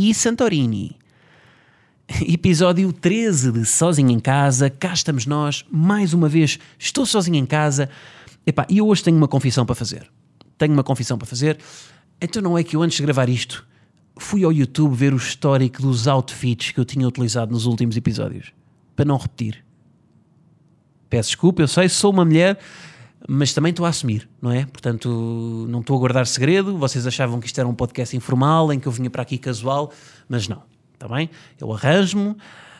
E Santorini? Episódio 13 de Sozinho em Casa, cá estamos nós, mais uma vez, estou sozinho em casa. Epá, e eu hoje tenho uma confissão para fazer. Tenho uma confissão para fazer. Então não é que eu antes de gravar isto, fui ao YouTube ver o histórico dos outfits que eu tinha utilizado nos últimos episódios. Para não repetir. Peço desculpa, eu sei, sou uma mulher, mas também estou a assumir, não é? Portanto, não estou a guardar segredo. Vocês achavam que isto era um podcast informal, em que eu vinha para aqui casual, mas não, está bem? Eu arranjo-me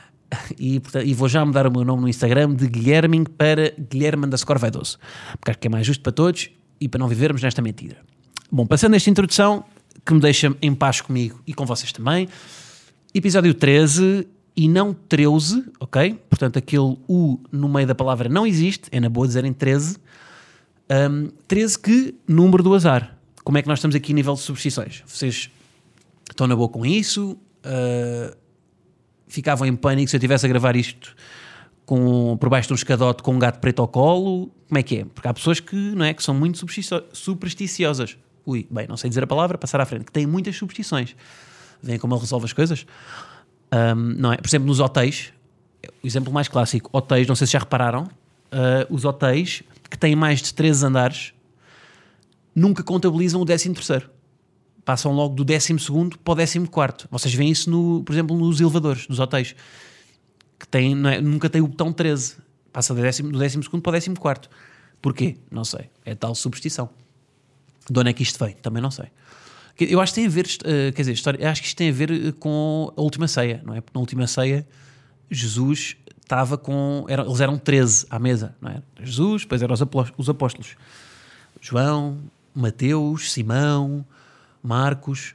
e, e vou já mudar o meu nome no Instagram de Guilherme para Guilherme underscore Vaidoso, porque acho que é mais justo para todos e para não vivermos nesta mentira. Bom, passando esta introdução, que me deixa em paz comigo e com vocês também, episódio 13 e não 13, ok? Portanto, aquele U no meio da palavra não existe, é na boa dizerem 13. Um, 13 que número do azar. Como é que nós estamos aqui a nível de superstições? Vocês estão na boa com isso? Uh, ficavam em pânico se eu estivesse a gravar isto com, por baixo de um escadote com um gato preto ao colo? Como é que é? Porque há pessoas que, não é, que são muito supersticiosas. Ui, bem, não sei dizer a palavra, passar à frente, que têm muitas superstições. Veem como ele resolve as coisas? Um, não é? Por exemplo, nos hotéis, o exemplo mais clássico, hotéis, não sei se já repararam, uh, os hotéis que têm mais de 13 andares nunca contabilizam o 13 terceiro. Passam logo do 12 para o 14. Vocês veem isso, no, por exemplo, nos elevadores dos hotéis, que têm, é? nunca tem o botão 13. Passa do 12, do 12 para o 14. Porquê? Não sei. É tal superstição. De onde é que isto vem? Também não sei. Eu acho que tem a ver, uh, quer dizer, história, acho que isto tem a ver com a última ceia, não é? Porque na última ceia, Jesus estava com. Eram, eles eram 13 à mesa, não é? Jesus, depois eram os apóstolos: João, Mateus, Simão, Marcos,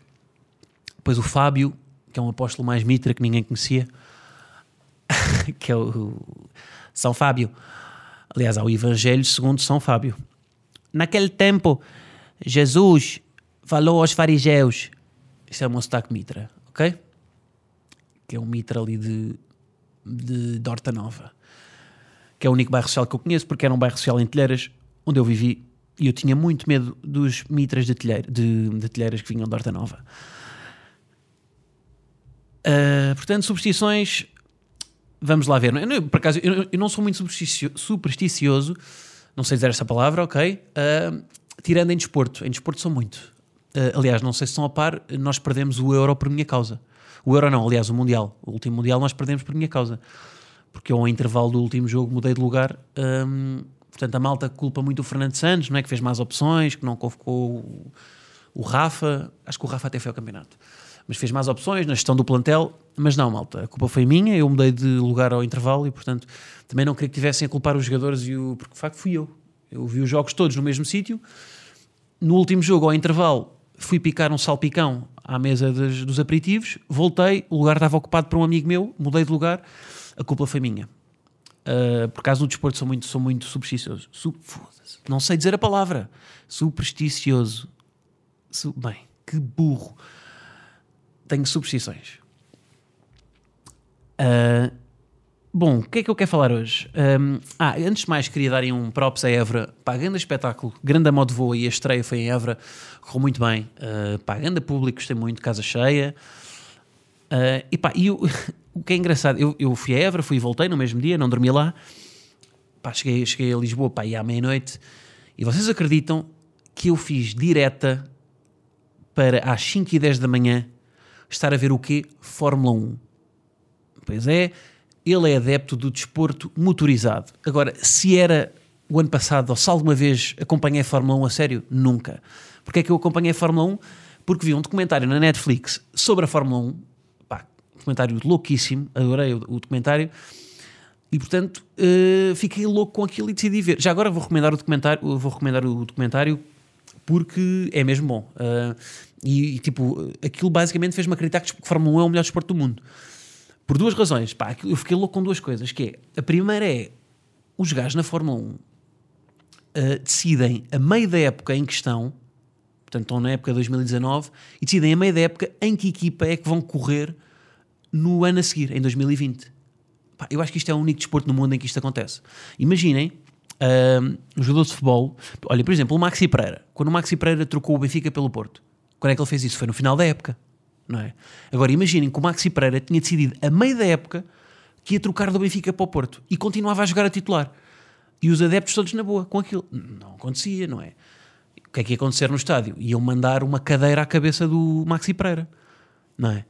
depois o Fábio, que é um apóstolo mais mitra que ninguém conhecia, que é o São Fábio. Aliás, há o Evangelho segundo São Fábio. Naquele tempo, Jesus falou aos fariseus. Isto é meu sotaque mitra, ok? Que é um mitra ali de, de, de Horta Nova. Que é o único bairro social que eu conheço, porque era um bairro social em Telheiras, onde eu vivi. E eu tinha muito medo dos mitras de, telheira, de, de Telheiras que vinham de Horta Nova. Uh, portanto, superstições. Vamos lá ver. Eu, por acaso, eu, eu não sou muito supersticioso, não sei dizer essa palavra, ok? Uh, tirando em desporto. Em desporto sou muito. Uh, aliás, não sei se estão a par, nós perdemos o Euro por minha causa. O Euro não, aliás, o Mundial. O último Mundial nós perdemos por minha causa. Porque eu, ao intervalo do último jogo, mudei de lugar. Um, portanto, a malta culpa muito o Fernando Santos, não é? Que fez mais opções, que não convocou o, o Rafa. Acho que o Rafa até foi ao campeonato. Mas fez mais opções na gestão do plantel. Mas não, malta, a culpa foi minha. Eu mudei de lugar ao intervalo e, portanto, também não queria que tivessem a culpar os jogadores. E o, porque, de facto, fui eu. Eu vi os jogos todos no mesmo sítio. No último jogo, ao intervalo, fui picar um salpicão à mesa dos, dos aperitivos, voltei, o lugar estava ocupado por um amigo meu, mudei de lugar, a culpa foi minha. Uh, por causa do desporto sou muito, sou muito supersticioso. Su não sei dizer a palavra. Supersticioso. Su bem, que burro. Tenho superstições. Uh, Bom, o que é que eu quero falar hoje? Um, ah, antes de mais, queria dar um props a Évora. Pá, grande espetáculo, grande modo de voo e a estreia foi em Évora, correu muito bem. Uh, pá, grande público, gostei muito, casa cheia. Uh, e pá, e eu, o que é engraçado, eu, eu fui a Évora, fui e voltei no mesmo dia, não dormi lá. Pá, cheguei, cheguei a Lisboa, pá, e à meia-noite. E vocês acreditam que eu fiz direta para às 5 e 10 da manhã estar a ver o quê? Fórmula 1. Pois é, ele é adepto do desporto motorizado. Agora, se era o ano passado ou se alguma vez acompanhei a Fórmula 1 a sério, nunca. Porque é que eu acompanhei a Fórmula 1? Porque vi um documentário na Netflix sobre a Fórmula 1, pá, documentário louquíssimo, adorei o, o documentário, e portanto uh, fiquei louco com aquilo e decidi ver. Já agora vou recomendar o documentário, vou recomendar o documentário porque é mesmo bom. Uh, e, e, tipo, aquilo basicamente fez-me acreditar que a Fórmula 1 é o melhor desporto do mundo. Por duas razões. Pá, eu fiquei louco com duas coisas. Que é, a primeira é, os gajos na Fórmula 1 uh, decidem, a meio da época em questão, portanto estão na época de 2019, e decidem a meio da época em que equipa é que vão correr no ano a seguir, em 2020. Pá, eu acho que isto é o único desporto no mundo em que isto acontece. Imaginem uh, um jogador de futebol, olha, por exemplo, o Maxi Pereira. Quando o Maxi Pereira trocou o Benfica pelo Porto, quando é que ele fez isso? Foi no final da época. Não é? Agora imaginem que o Maxi Pereira tinha decidido a meio da época que ia trocar do Benfica para o Porto e continuava a jogar a titular. E os adeptos todos na boa com aquilo. Não acontecia, não é? O que é que ia acontecer no estádio? Iam mandar uma cadeira à cabeça do Maxi Pereira, não é?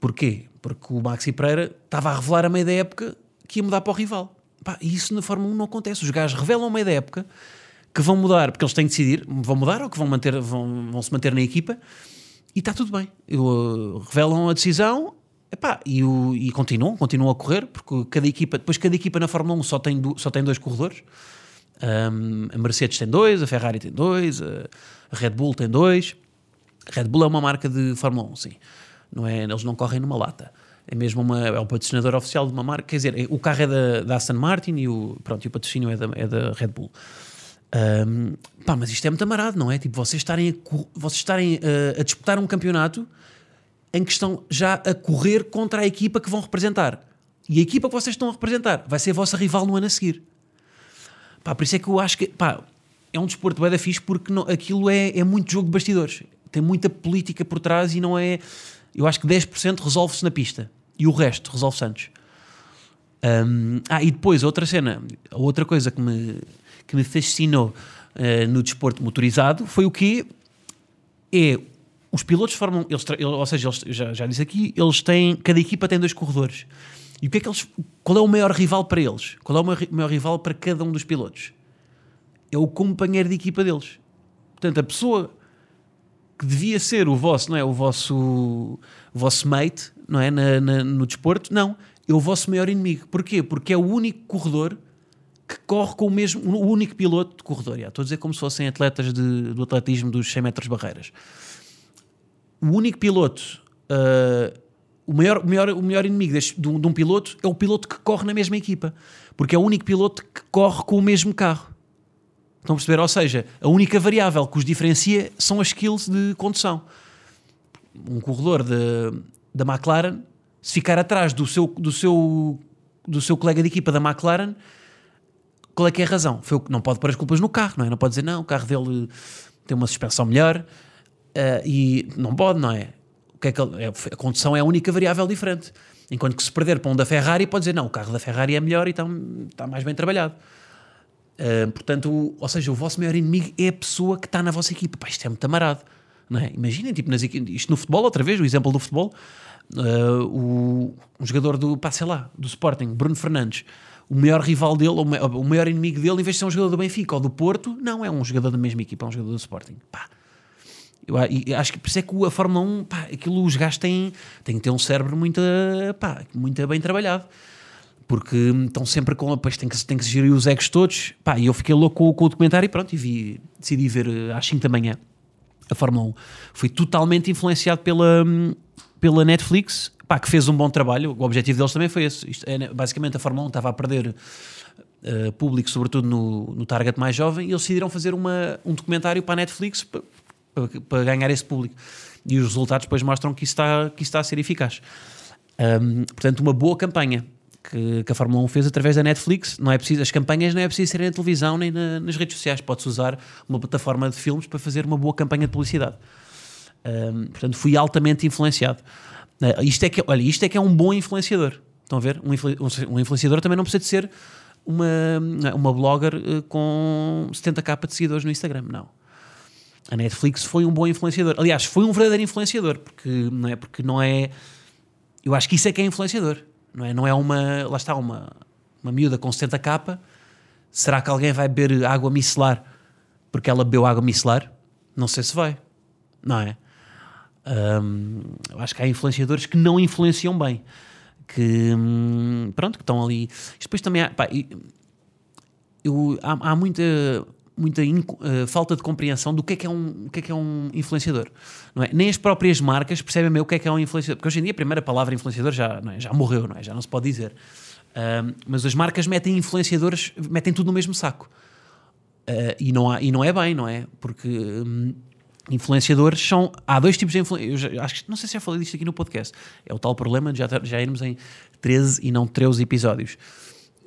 Porquê? Porque o Maxi Pereira estava a revelar a meio da época que ia mudar para o rival. E isso na Fórmula 1 não acontece. Os gajos revelam a meio da época que vão mudar, porque eles têm que decidir, vão mudar ou que vão, manter, vão, vão se manter na equipa e está tudo bem. Eu, uh, revelam a decisão epá, e, o, e continuam, continuam a correr, porque cada equipa, depois cada equipa na Fórmula 1 só tem, do, só tem dois corredores. Um, a Mercedes tem dois, a Ferrari tem dois, a, Red Bull tem dois. A Red Bull é uma marca de Fórmula 1, sim. Não é, eles não correm numa lata. É mesmo uma, é o patrocinador oficial de uma marca. Quer dizer, o carro é da, da Aston Martin e o, pronto, e o patrocínio é da, é da Red Bull. Um, pá, mas isto é muito amarado, não é? Tipo, vocês estarem, a, vocês estarem a, uh, a disputar um campeonato em que estão já a correr contra a equipa que vão representar. E a equipa que vocês estão a representar vai ser a vossa rival no ano a seguir. Pá, por isso é que eu acho que pá, é um desporto bem da fixe porque não, aquilo é, é muito jogo de bastidores. Tem muita política por trás e não é. Eu acho que 10% resolve-se na pista e o resto resolve-se antes. Um, ah, e depois, outra cena, outra coisa que me, que me fascinou uh, no desporto motorizado foi o que é os pilotos formam, eles, ou seja, eles, já, já disse aqui, eles têm, cada equipa tem dois corredores. E o que é que eles, qual é o maior rival para eles? Qual é o maior rival para cada um dos pilotos? É o companheiro de equipa deles. Portanto, a pessoa que devia ser o vosso, não é? O vosso, o vosso mate, não é? Na, na, no desporto, não. É o vosso maior inimigo. Porquê? Porque é o único corredor que corre com o mesmo, o único piloto de corredor. Já, estou a dizer como se fossem atletas de, do atletismo dos 100 metros barreiras. O único piloto, uh, o, maior, o, maior, o maior inimigo deste, de, um, de um piloto é o piloto que corre na mesma equipa. Porque é o único piloto que corre com o mesmo carro. Estão a perceber? Ou seja, a única variável que os diferencia são as skills de condução. Um corredor da McLaren, se ficar atrás do seu, do, seu, do seu colega de equipa da McLaren, qual é que é a razão? Foi, não pode pôr as culpas no carro, não é? Não pode dizer, não, o carro dele tem uma suspensão melhor uh, e não pode, não é? O que é que ele, é, a condução é a única variável diferente. Enquanto que se perder para um da Ferrari, pode dizer, não, o carro da Ferrari é melhor e está, está mais bem trabalhado. Uh, portanto, ou seja, o vosso maior inimigo é a pessoa que está na vossa equipa. Pá, isto é muito amarado. Não é? Imaginem, tipo, nas, isto no futebol, outra vez, o exemplo do futebol, uh, o, um jogador do, pá, sei lá, do Sporting, Bruno Fernandes, o maior rival dele, o maior inimigo dele, em vez de ser um jogador do Benfica ou do Porto, não, é um jogador da mesma equipa, é um jogador do Sporting. Pá. Eu acho que por isso é que a Fórmula 1, pá, aquilo os gajos têm, têm que ter um cérebro muito, pá, muito bem trabalhado. Porque estão sempre com. Pois tem que, tem que gerir os egos todos. Pá, e eu fiquei louco com, com, o documentário e pronto, e vi, decidi ver eh, às 5 da manhã a Fórmula 1. Foi totalmente influenciado pela, pela Netflix pá, que fez um bom trabalho. O objetivo deles também foi esse. Isto é, basicamente, a Fórmula 1 estava a perder uh, público, sobretudo no, no target mais jovem, e eles decidiram fazer uma, um documentário para a Netflix para, ganhar esse público. E os resultados depois mostram que isso está, que isso está a ser eficaz. Um, portanto, uma boa campanha que, que, a Fórmula 1 fez através da Netflix. Não é preciso, as campanhas não é preciso serem na televisão nem na, nas redes sociais. Pode-se usar uma plataforma de filmes para fazer uma boa campanha de publicidade. Um, portanto, fui altamente influenciado. Uh, isto é que, olha, isto é que é um bom influenciador. Estão a ver? Um, influ, um influenciador também não precisa de ser uma, uma blogger uh, com 70k de seguidores no Instagram, não. A Netflix foi um bom influenciador. Aliás, foi um verdadeiro influenciador, porque não é, porque não é. Eu acho que isso é que é influenciador, não é? Não é uma. Lá está, uma, uma miúda com 70k. Será que alguém vai beber água micelar porque ela bebeu água micelar? Não sei se vai, não é? Um, acho que há influenciadores que não influenciam bem. Que, hum, pronto, que estão ali. Isto depois também há, pá, eu, há, há, muita, muita uh, falta de compreensão do que é que é um, o que é, que é um influenciador. Não é? Nem as próprias marcas percebem bem o que é que é um influenciador. Porque hoje em dia a primeira palavra influenciador já, é? já morreu, não é? já não se pode dizer. Uh, mas as marcas metem influenciadores, metem tudo no mesmo saco. Uh, e, não há, e não é bem, não é? Porque um, influenciadores são. Há dois tipos de influenciadores. Acho que não sei se já falei disto aqui no podcast. É o tal problema de já, já irmos em 13 e não 13 episódios.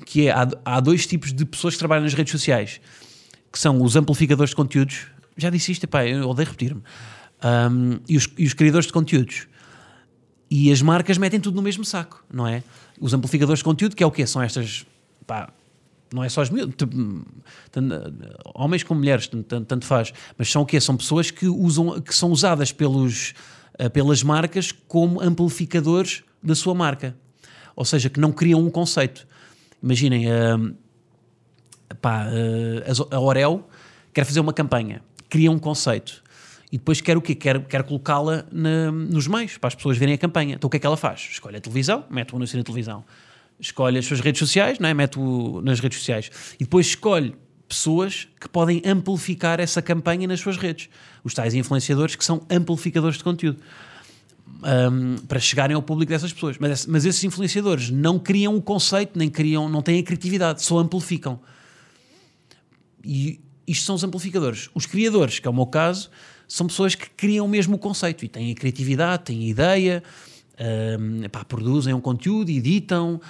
Que é, há, há dois tipos de pessoas que trabalham nas redes sociais que são os amplificadores de conteúdos. Já disse isto, pá, eu odeio repetir-me. Um, e, os, e os criadores de conteúdos. E as marcas metem tudo no mesmo saco, não é? Os amplificadores de conteúdo, que é o quê? São estas. Pá, não é só as homens como mulheres, tanto, tanto, faz, mas são o quê? São pessoas que, usam, que são usadas pelos, uh, pelas marcas como amplificadores da sua marca. Ou seja, que não criam um conceito. Imaginem, uh, pá, uh, a Orel quer fazer uma campanha, cria um conceito e depois quer o quê? Quer, quer colocá-la nos meios para as pessoas verem a campanha. Então o que é que ela faz? Escolhe a televisão, mete o anúncio na televisão. Escolhe as suas redes sociais, não é? mete-o nas redes sociais. E depois escolhe pessoas que podem amplificar essa campanha nas suas redes. Os tais influenciadores que são amplificadores de conteúdo. Um, para chegarem ao público dessas pessoas. Mas, mas esses influenciadores não criam o conceito, nem criam, não têm a criatividade, só amplificam. E isto são os amplificadores. Os criadores, que é o meu caso, são pessoas que criam mesmo o conceito e têm a criatividade, têm a ideia, um, pá, produzem um conteúdo, editam.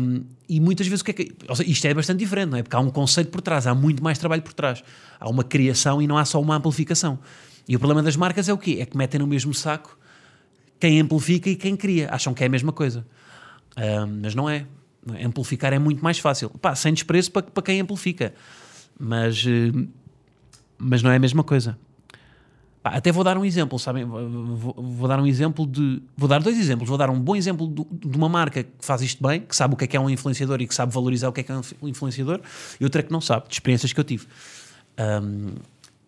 Um, e muitas vezes o que é que. Seja, isto é bastante diferente, não é? Porque há um conceito por trás, há muito mais trabalho por trás. Há uma criação e não há só uma amplificação. E o problema das marcas é o quê? É que metem no mesmo saco quem amplifica e quem cria. Acham que é a mesma coisa. Um, mas não é. Amplificar é muito mais fácil. Pá, sem desprezo para, para quem amplifica mas, eh, mas não é a mesma coisa. Pá, até vou dar um exemplo, sabem? Vou, vou, dar um exemplo de. Vou dar dois exemplos. Vou dar um bom exemplo de, uma marca que faz isto bem, que sabe o que é que é um influenciador e que sabe valorizar o que é que é um influenciador, e outra que não sabe, de experiências que eu tive. Um,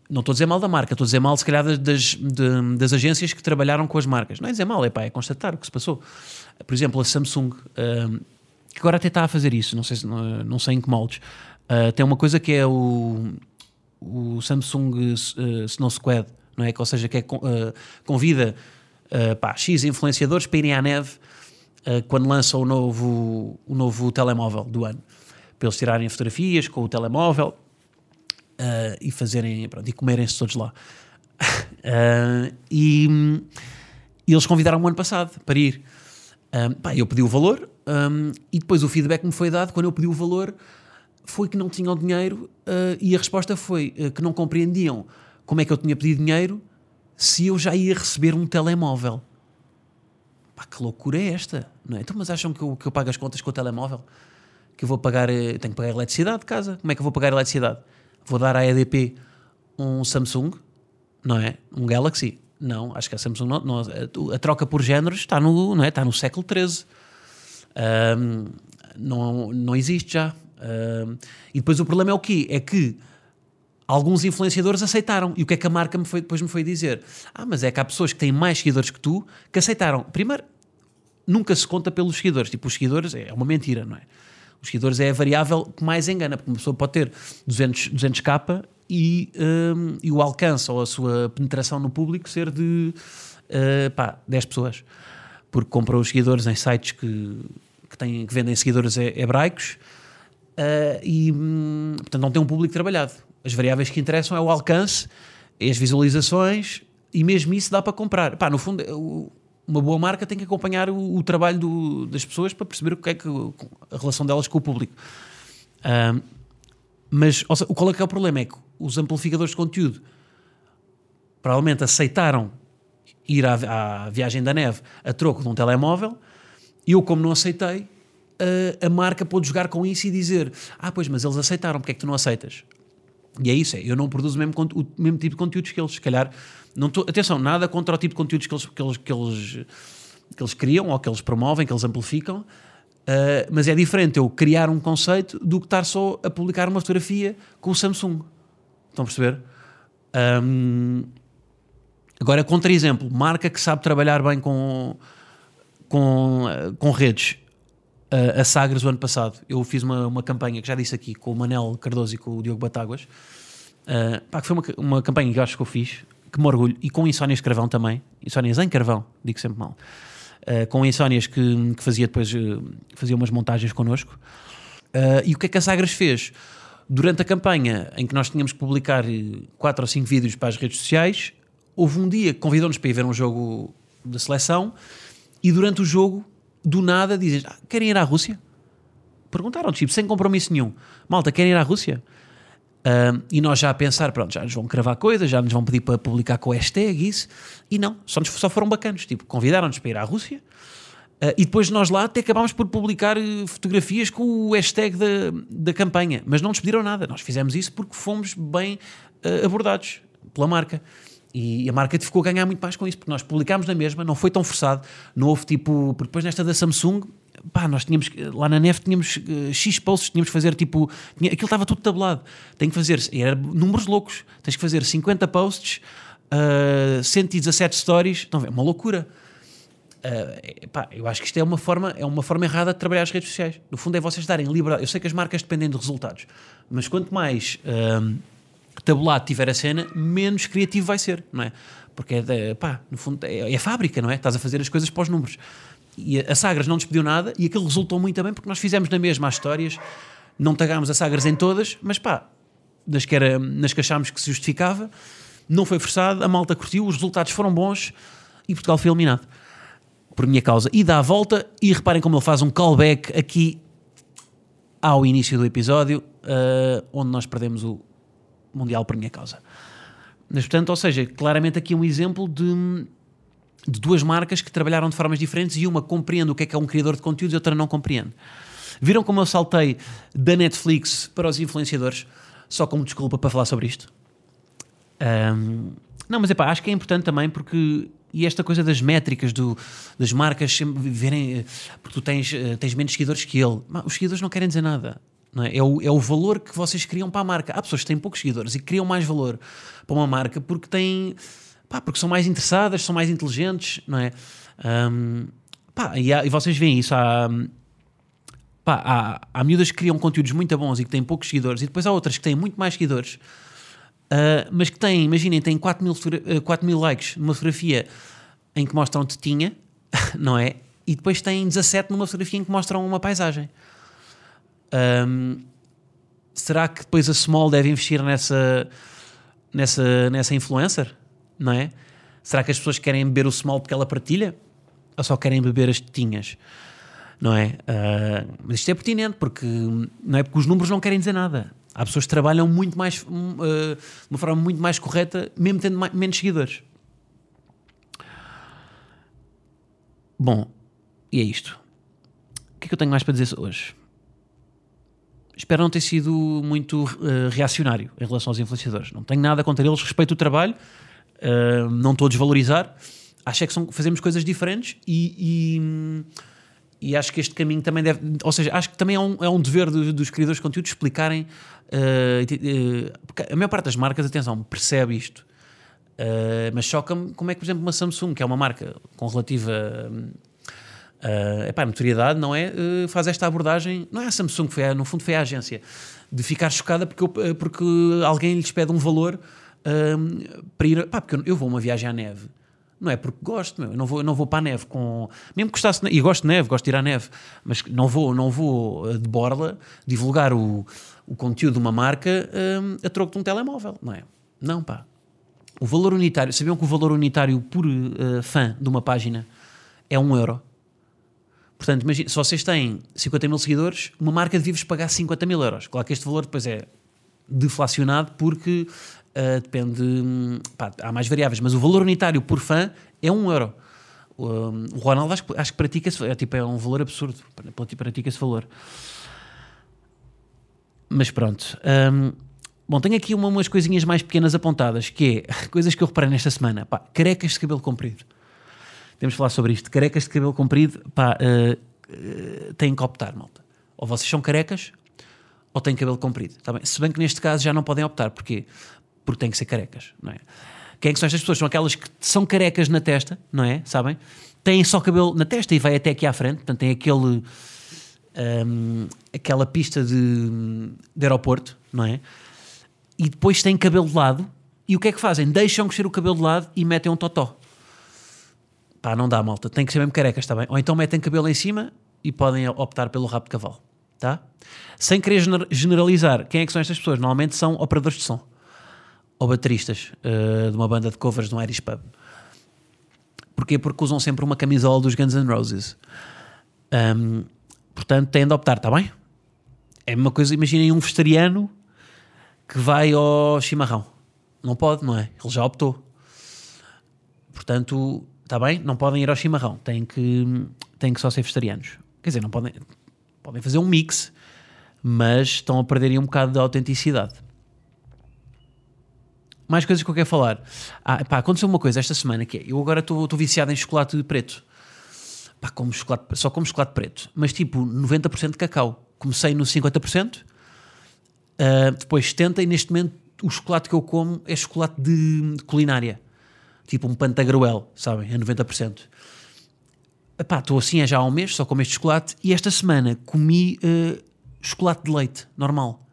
não estou a dizer mal da marca, estou a dizer mal, se calhar, das, de, das agências que trabalharam com as marcas. Não é dizer mal, é, pá, é constatar o que se passou. Por exemplo, a Samsung, um, que agora até está a fazer isso, não sei, não, não sei em que moldes, Uh, tem uma coisa que é o, o Samsung uh, Snow Squad, não é? Ou seja, que é, uh, convida pá, X influenciadores para irem à neve quando lança o novo, o novo telemóvel do ano. Para eles tirarem fotografias com o telemóvel e fazerem, pronto, e comerem-se todos lá. e, eles convidaram-me o ano passado para ir. Um, pá, eu pedi o valor um, e depois o feedback me foi dado quando eu pedi o valor foi que não tinham dinheiro uh, e a resposta foi uh, que não compreendiam como é que eu tinha pedido dinheiro se eu já ia receber um telemóvel. Pá, que loucura é esta? Não é? Então, mas acham que eu, que eu pago as contas com o telemóvel? Que eu vou pagar, eh, tenho que pagar a eletricidade de casa? Como é que eu vou pagar a eletricidade? Vou dar à EDP um Samsung, não é? Um Galaxy? Não, acho que a Samsung não, não, a, troca por géneros está no, não é? está no século XIII. Um, não, não existe já. Uh, e depois o problema é o quê? É que alguns influenciadores aceitaram. E o que é que a marca me foi, depois me foi dizer? Ah, mas é que há pessoas que têm mais seguidores que tu que aceitaram. Primeiro, nunca se conta pelos seguidores. Tipo, os seguidores é uma mentira, não é? Os seguidores é a variável que mais engana, porque uma pessoa pode ter 200, 200k e, um, e o alcance ou a sua penetração no público ser de uh, pá, 10 pessoas. Porque comprou os seguidores em sites que, que, têm, que vendem seguidores hebraicos uh, e, hum, portanto, não tem um público trabalhado. As variáveis que interessam é o alcance, as visualizações e mesmo isso dá para comprar. Pá, no fundo, uma boa marca tem que acompanhar o, o trabalho do, das pessoas para perceber o que é que a relação delas com o público. Uh, mas seja, qual é que é o problema? É que os amplificadores de conteúdo provavelmente aceitaram ir à, à viagem da neve a troco de um telemóvel eu, como não aceitei, a, a marca pode jogar com isso e dizer: Ah, pois, mas eles aceitaram, porque é que tu não aceitas? E é isso, é, eu não produzo mesmo, o mesmo tipo de conteúdos que eles, se calhar. Não tô, atenção, nada contra o tipo de conteúdos que eles, que eles, que eles, que eles criam ou que eles promovem, que eles amplificam, uh, mas é diferente eu criar um conceito do que estar só a publicar uma fotografia com o Samsung. Estão a perceber? Um, agora, contra-exemplo, marca que sabe trabalhar bem com, com, com redes a, a Sagres o ano passado. Eu fiz uma, uma campanha que já disse aqui com o Manel Cardoso e com o Diogo Batáguas. Uh, pá, que foi uma, uma campanha que eu acho que eu fiz, que me orgulho, e com Insónias Carvão também. Insónias em Carvão, digo sempre mal. Uh, com Insónias que, que fazia depois uh, fazia umas montagens connosco. e o que é que a Sagres fez? Durante a campanha em que nós tínhamos que publicar quatro ou cinco vídeos para as redes sociais, houve um dia que convidou-nos para ir ver um jogo da seleção e durante o jogo do nada dizem ah, querem ir à Rússia? Perguntaram, tipo, sem compromisso nenhum. Malta, querem ir à Rússia? Uh, e nós já a pensar, pronto, já nos vão cravar coisas, já nos vão pedir para publicar com hashtag isso, e não, só, nos, só foram bacanos, tipo, convidaram-nos para ir à Rússia, uh, e depois nós lá até acabámos por publicar uh, fotografias com o hashtag da, da campanha, mas não nos pediram nada, nós fizemos isso porque fomos bem ah, abordados pela marca. E a marca ficou a ganhar muito mais com isso, porque nós publicámos na mesma, não foi tão forçado, não houve tipo. Porque depois nesta da Samsung, pá, nós tínhamos. Lá na NEF tínhamos uh, X posts, tínhamos que fazer tipo. Tinha, aquilo estava tudo tabulado. Tem que fazer. Era números loucos. Tens que fazer 50 posts, uh, 117 stories. Não, é uma loucura. Uh, pá, eu acho que isto é uma forma é uma forma errada de trabalhar as redes sociais. No fundo, é vocês darem liberdade. Eu sei que as marcas dependem de resultados, mas quanto mais. Uh, tabulado tiver a cena, menos criativo vai ser, não é? Porque é, pá, no fundo é, é fábrica, não é? Estás a fazer as coisas para os números. E a, a Sagres não despediu nada e aquilo resultou muito bem porque nós fizemos na mesma as histórias, não tagámos a Sagres em todas, mas pá, nas que, era, nas que achámos que se justificava, não foi forçado, a malta curtiu, os resultados foram bons e Portugal foi eliminado. Por minha causa. E dá a volta e reparem como ele faz um callback aqui ao início do episódio, uh, onde nós perdemos o, mundial por minha causa. Mas, portanto, ou seja, claramente aqui um exemplo de, de duas marcas que trabalharam de formas diferentes e uma compreende o que é que é um criador de conteúdos e outra não compreende. Viram como eu saltei da Netflix para os influenciadores, só como desculpa para falar sobre isto? Um, não, mas é pá, acho que é importante também porque. E esta coisa das métricas do, das marcas verem. Porque tu tens, eh, tens menos seguidores que ele. Os seguidores não querem dizer nada. É? é? o, é o valor que vocês criam para a marca. Há pessoas que têm poucos seguidores e criam mais valor para uma marca porque têm. Pá, porque são mais interessadas, são mais inteligentes, não é? Um, pá, e, há, e, vocês veem isso. Há, pá, há, há miúdas que criam conteúdos muito bons e que têm poucos seguidores, e depois há outras que têm muito mais seguidores, uh, mas que têm, imaginem, têm 4 mil, 4 mil likes numa fotografia em que mostram tetinha, não é? E depois têm 17 numa fotografia em que mostram uma paisagem. Um, será que depois a Small deve investir nessa, nessa, nessa influencer? Não é? Será que as pessoas querem beber o Small porque ela partilha? Ou só querem beber as tetinhas? Não é? Uh, mas isto é pertinente porque, não é porque os números não querem dizer nada. Há pessoas que trabalham muito mais, uh, de uma forma muito mais correta, mesmo tendo menos seguidores. Bom, e é isto. O que é que eu tenho mais para dizer hoje? Espero não ter sido muito uh, reacionário em relação aos influenciadores. Não tenho nada contra eles, respeito o trabalho, uh, não estou a desvalorizar. Acho é que são, fazemos coisas diferentes e, e, e, acho que este caminho também deve. Ou seja, acho que também é um, é um dever do, dos criadores de conteúdo explicarem. Uh, a maior parte das marcas, atenção, percebe isto. mas choca-me como é que, por exemplo, uma Samsung, que é uma marca com relativa uh, epá, notoriedade, não é? Uh, faz esta abordagem, não é a Samsung, foi a, no fundo foi a agência, de ficar chocada porque, eu, porque alguém lhes pede um valor uh, para ir. Porque eu, eu vou uma viagem à neve. Não é porque gosto, meu. Eu não vou, não vou para a neve com. Mesmo que gostasse. E gosto de neve, gosto de ir à neve. Mas não vou, não vou de borla divulgar o, o conteúdo de uma marca a troco de um telemóvel, não é? Não, pá. O valor unitário. Sabiam que o valor unitário por fã de uma página é um euro? Portanto, imagine, se vocês têm 50 mil seguidores, uma marca devia-vos pagar 50 mil euros. Claro que este valor depois é deflacionado porque uh, depende. Pá, há mais variáveis, mas o valor unitário por fã é 1 euro. Uh, o Ronaldo acho, acho que pratica é, tipo, é um valor absurdo. Pratica esse valor. Mas pronto. Um, bom, tenho aqui uma, umas coisinhas mais pequenas apontadas, que é coisas que eu reparei nesta semana. Pá, carecas de cabelo comprido temos de falar sobre isto. Carecas de cabelo comprido, pá, uh, uh, têm que optar, malta. Ou vocês são carecas, ou têm cabelo comprido. Tá bem? Se bem que neste caso já não podem optar. Porquê? Porque têm que ser carecas, não é? Quem é que são estas pessoas? São aquelas que são carecas na testa, não é? Sabem? Têm só cabelo na testa e vai até aqui à frente, portanto tem aquele um, aquela pista de, de aeroporto, não é? E depois têm cabelo de lado. E o que é que fazem? Deixam crescer o cabelo de lado e metem um totó. Pá, não dá, malta. Tem que ser mesmo careca, está bem? Ou então metem cabelo em cima e podem optar pelo rabo de cavalo, tá? Sem querer generalizar, quem é que são estas pessoas? Normalmente são operadores de som ou bateristas uh, de uma banda de covers no Irish Pub. Porquê? Porque usam sempre uma camisola dos Guns N' Roses. Um, portanto, têm de optar, está bem? É uma coisa, imaginem um vegetariano que vai ao chimarrão. Não pode, não é? Ele já optou. Portanto, está bem? Não podem ir ao chimarrão. Têm que, têm que só ser vegetarianos. Quer dizer, não podem, podem fazer um mix, mas estão a perderem um bocado de autenticidade. Mais coisas que eu quero falar. Ah, pá, aconteceu uma coisa esta semana que é, eu agora estou viciado em chocolate preto. Pá, como chocolate, só como chocolate preto, mas tipo 90% de cacau. Comecei no 50%, uh, ah, depois 70% e neste momento o chocolate que eu como é chocolate de, de culinária. Tipo um pantagruel, sabem? É 90%. Epá, estou assim já há um mês, só como este chocolate, e esta semana comi uh, chocolate de leite, normal.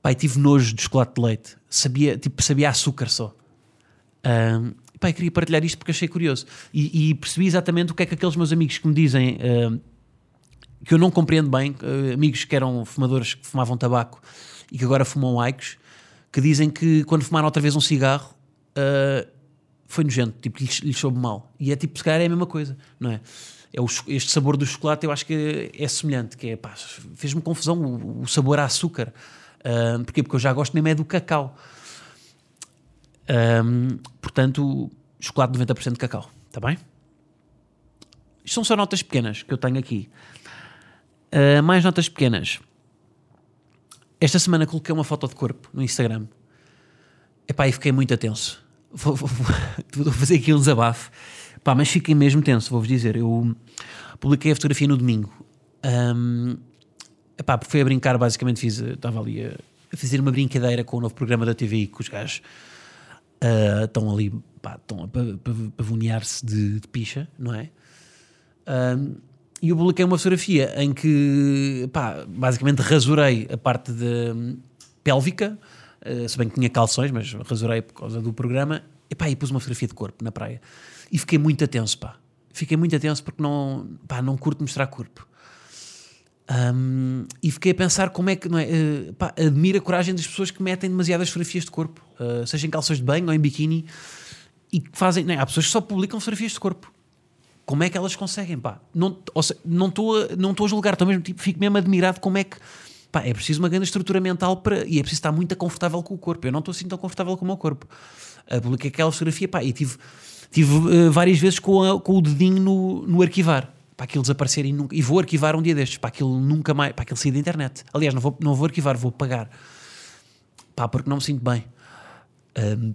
Pai, tive nojo de chocolate de leite. Sabia, tipo, sabia açúcar só. Um, pai, queria partilhar isto porque achei curioso. E, e, percebi exatamente o que é que aqueles meus amigos que me dizem que eu não compreendo bem, uh, amigos que eram fumadores que fumavam tabaco e que agora fumam aicos, que dizem que quando fumaram outra vez um cigarro uh, foi nojento, tipo, lhes, lhes soube mal. E é tipo, se calhar é a mesma coisa, não é? é o, este sabor do chocolate eu acho que é, semelhante, que é, fez-me confusão o, o sabor a açúcar. Um, porquê? Porque eu já gosto mesmo é do cacau. Um, portanto, chocolate 90% de cacau. Está bem? Isto são só notas pequenas que eu tenho aqui. Uh, mais notas pequenas. Esta semana coloquei uma foto de corpo no Instagram. Epá, e fiquei muito tenso. Vou, vou, vou, fazer aqui um desabafo. Pá, mas fiquei mesmo tenso, vou-vos dizer. Eu publiquei a fotografia no domingo. Um, Epá, a brincar, basicamente fiz, estava ali a, a, fazer uma brincadeira com o novo programa da TV que os gajos uh, estão ali, pá, estão a pavonear-se de, de, picha, não é? Um, e eu publiquei uma fotografia em que, pá, basicamente rasurei a parte de pélvica, uh, se bem que tinha calções, mas rasurei por causa do programa, e pá, e pus uma fotografia de corpo na praia. E fiquei muito atenso, pá. Fiquei muito atenso porque não, pá, não curto mostrar corpo. Um, e fiquei a pensar como é que, não é, uh, pá, admiro a coragem das pessoas que metem demasiadas fotografias de corpo, uh, seja em calças de banho ou em biquíni, e que fazem. Não é, há pessoas que só publicam fotografias de corpo. Como é que elas conseguem? Pá? Não estou não a, a julgar, estou mesmo, tipo, fico mesmo admirado como é que. Pá, é preciso uma grande estrutura mental para, e é preciso estar muito confortável com o corpo. Eu não estou assim tão confortável com o meu corpo. Uh, publiquei aquela fotografia pá, e tive, tive uh, várias vezes com, a, com o dedinho no, no arquivar para aquilo desaparecer e, nunca, e vou arquivar um dia destes, para aquilo nunca mais, para aquilo sair da internet. Aliás, não vou, não vou arquivar, vou pagar. Pá, porque não me sinto bem. Um,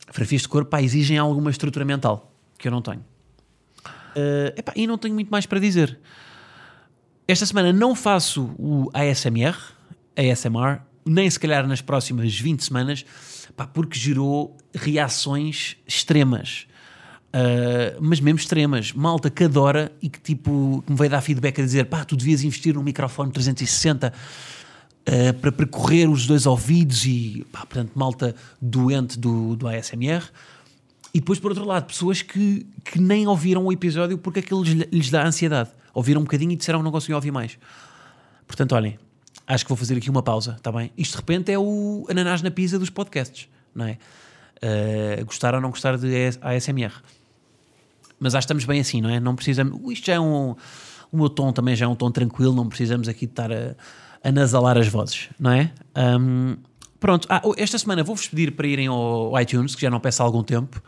fotografias de corpo, pá, exigem alguma estrutura mental, que eu não tenho. Uh, epá, e não tenho muito mais para dizer. Esta semana não faço o ASMR, ASMR, nem se calhar nas próximas 20 semanas, pá, porque gerou reações extremas. Uh, mas mesmo extremas, malta que adora e que tipo que me veio dar feedback a dizer pá, tu devias investir num microfone 360 uh, ah, para percorrer os dois ouvidos e pá, portanto, malta doente do, do ASMR. E depois, por outro lado, pessoas que, que nem ouviram o episódio porque aquilo lhes, lhes dá ansiedade. Ouviram um bocadinho e disseram que não conseguiam ouvir mais. Portanto, olhem, acho que vou fazer aqui uma pausa, está bem? Isto de repente é o ananás na pizza dos podcasts, não é? Uh, gostar ou não gostar de ASMR mas acho que estamos bem assim, não é? Não precisamos. Isto já é um. O meu tom também já é um tom tranquilo, não precisamos aqui de estar a, a nasalar as vozes, não é? Um, pronto, ah, esta semana vou-vos pedir para irem ao iTunes, que já não peço há algum tempo,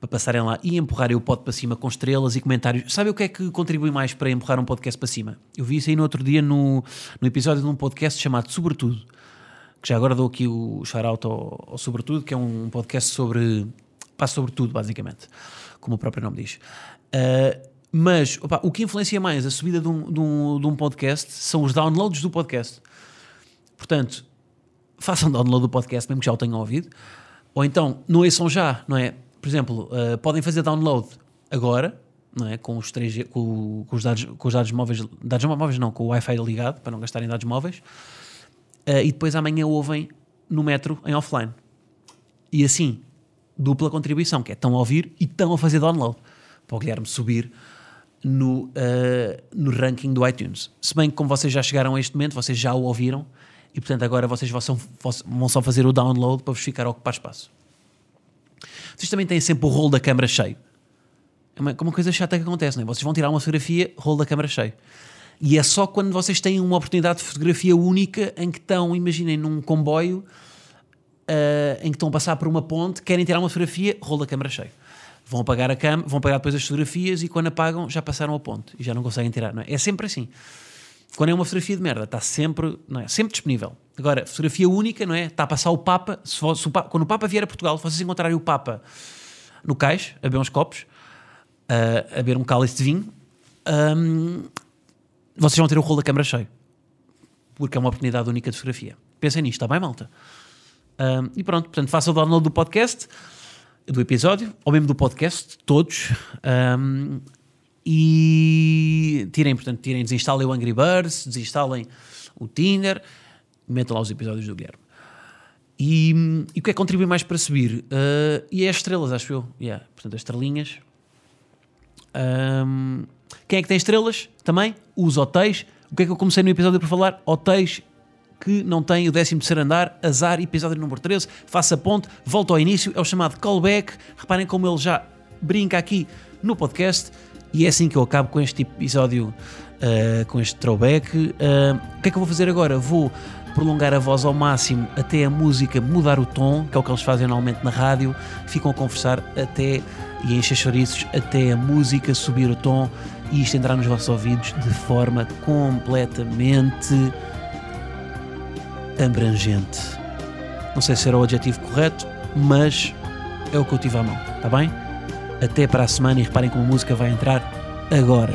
para passarem lá e empurrarem o pod para cima com estrelas e comentários. Sabe o que é que contribui mais para empurrar um podcast para cima? Eu vi isso aí no outro dia no, no episódio de um podcast chamado Sobretudo, que já agora dou aqui o shout-out ao, ao Sobretudo, que é um podcast sobre. passa sobre tudo, basicamente como o próprio nome diz. Uh, mas opa, o que influencia mais a subida de um, de, um, de um, podcast são os downloads do podcast. Portanto, façam download do podcast, mesmo que já o tenham ouvido, ou então não ouçam já, não é? Por exemplo, uh, podem fazer download agora, não é? com, os 3G, com, com os dados, com os dados móveis, dados móveis não, com o Wi-Fi ligado, para não gastarem dados móveis, uh, e depois amanhã ouvem no metro em offline. E assim, dupla contribuição, que é tão a ouvir e tão a fazer download, para o Guilherme subir no, uh, no ranking do iTunes. Se bem que, como vocês já chegaram a este momento, vocês já o ouviram, e portanto agora vocês vão, vão só fazer o download para vos ficar a ocupar espaço. Vocês também têm sempre o rolo da câmara cheio. É uma, uma coisa chata que acontece, não é? Vocês vão tirar uma fotografia, rolo da câmara cheio. E é só quando vocês têm uma oportunidade de fotografia única em que estão, imaginem, num comboio uh, em que estão a passar por uma ponte, querem tirar uma fotografia, rolo da câmara cheio. Vão apagar a câmera, vão apagar depois as fotografias e quando apagam já passaram a ponte e já não conseguem tirar. Não é? é sempre assim. Quando é uma fotografia de merda, está sempre, não é? sempre disponível. Agora, fotografia única, não é? Está a passar o Papa. Se, o Papa quando o Papa vier a Portugal, vocês encontrarem o Papa no cais, a beber uns copos, uh, a beber um cálice de vinho, um, vocês vão ter o rolo da câmara cheio. Porque é uma oportunidade única de fotografia. Pensem nisto, está bem, malta? Um, e pronto, portanto, faça o download do podcast, do episódio, ou mesmo do podcast, todos. Um, e tirem, portanto, tirem, desinstalem o Angry Birds, desinstalem o Tinder, metam lá os episódios do Guilherme. E, e o que é que contribui mais para subir? Uh, e é as estrelas, acho eu. Yeah, portanto, as estrelinhas. Um, quem é que tem estrelas? Também os hotéis. O que é que eu comecei no episódio por falar? Hotéis que não têm o 13 andar, azar, episódio número 13, faça ponte, volta ao início, é o chamado callback. Reparem como ele já brinca aqui no podcast. E é assim que eu acabo com este episódio, uh, com este throwback. Uh, o que é que eu vou fazer agora? Vou prolongar a voz ao máximo até a música mudar o tom, que é o que eles fazem normalmente na rádio. Ficam a conversar até e encher chouriços até a música subir o tom e isto entrar nos vossos ouvidos de forma completamente abrangente. Não sei se era o adjetivo correto, mas é o que eu tive à mão, está bem? Até para a semana e reparem como a música vai entrar agora.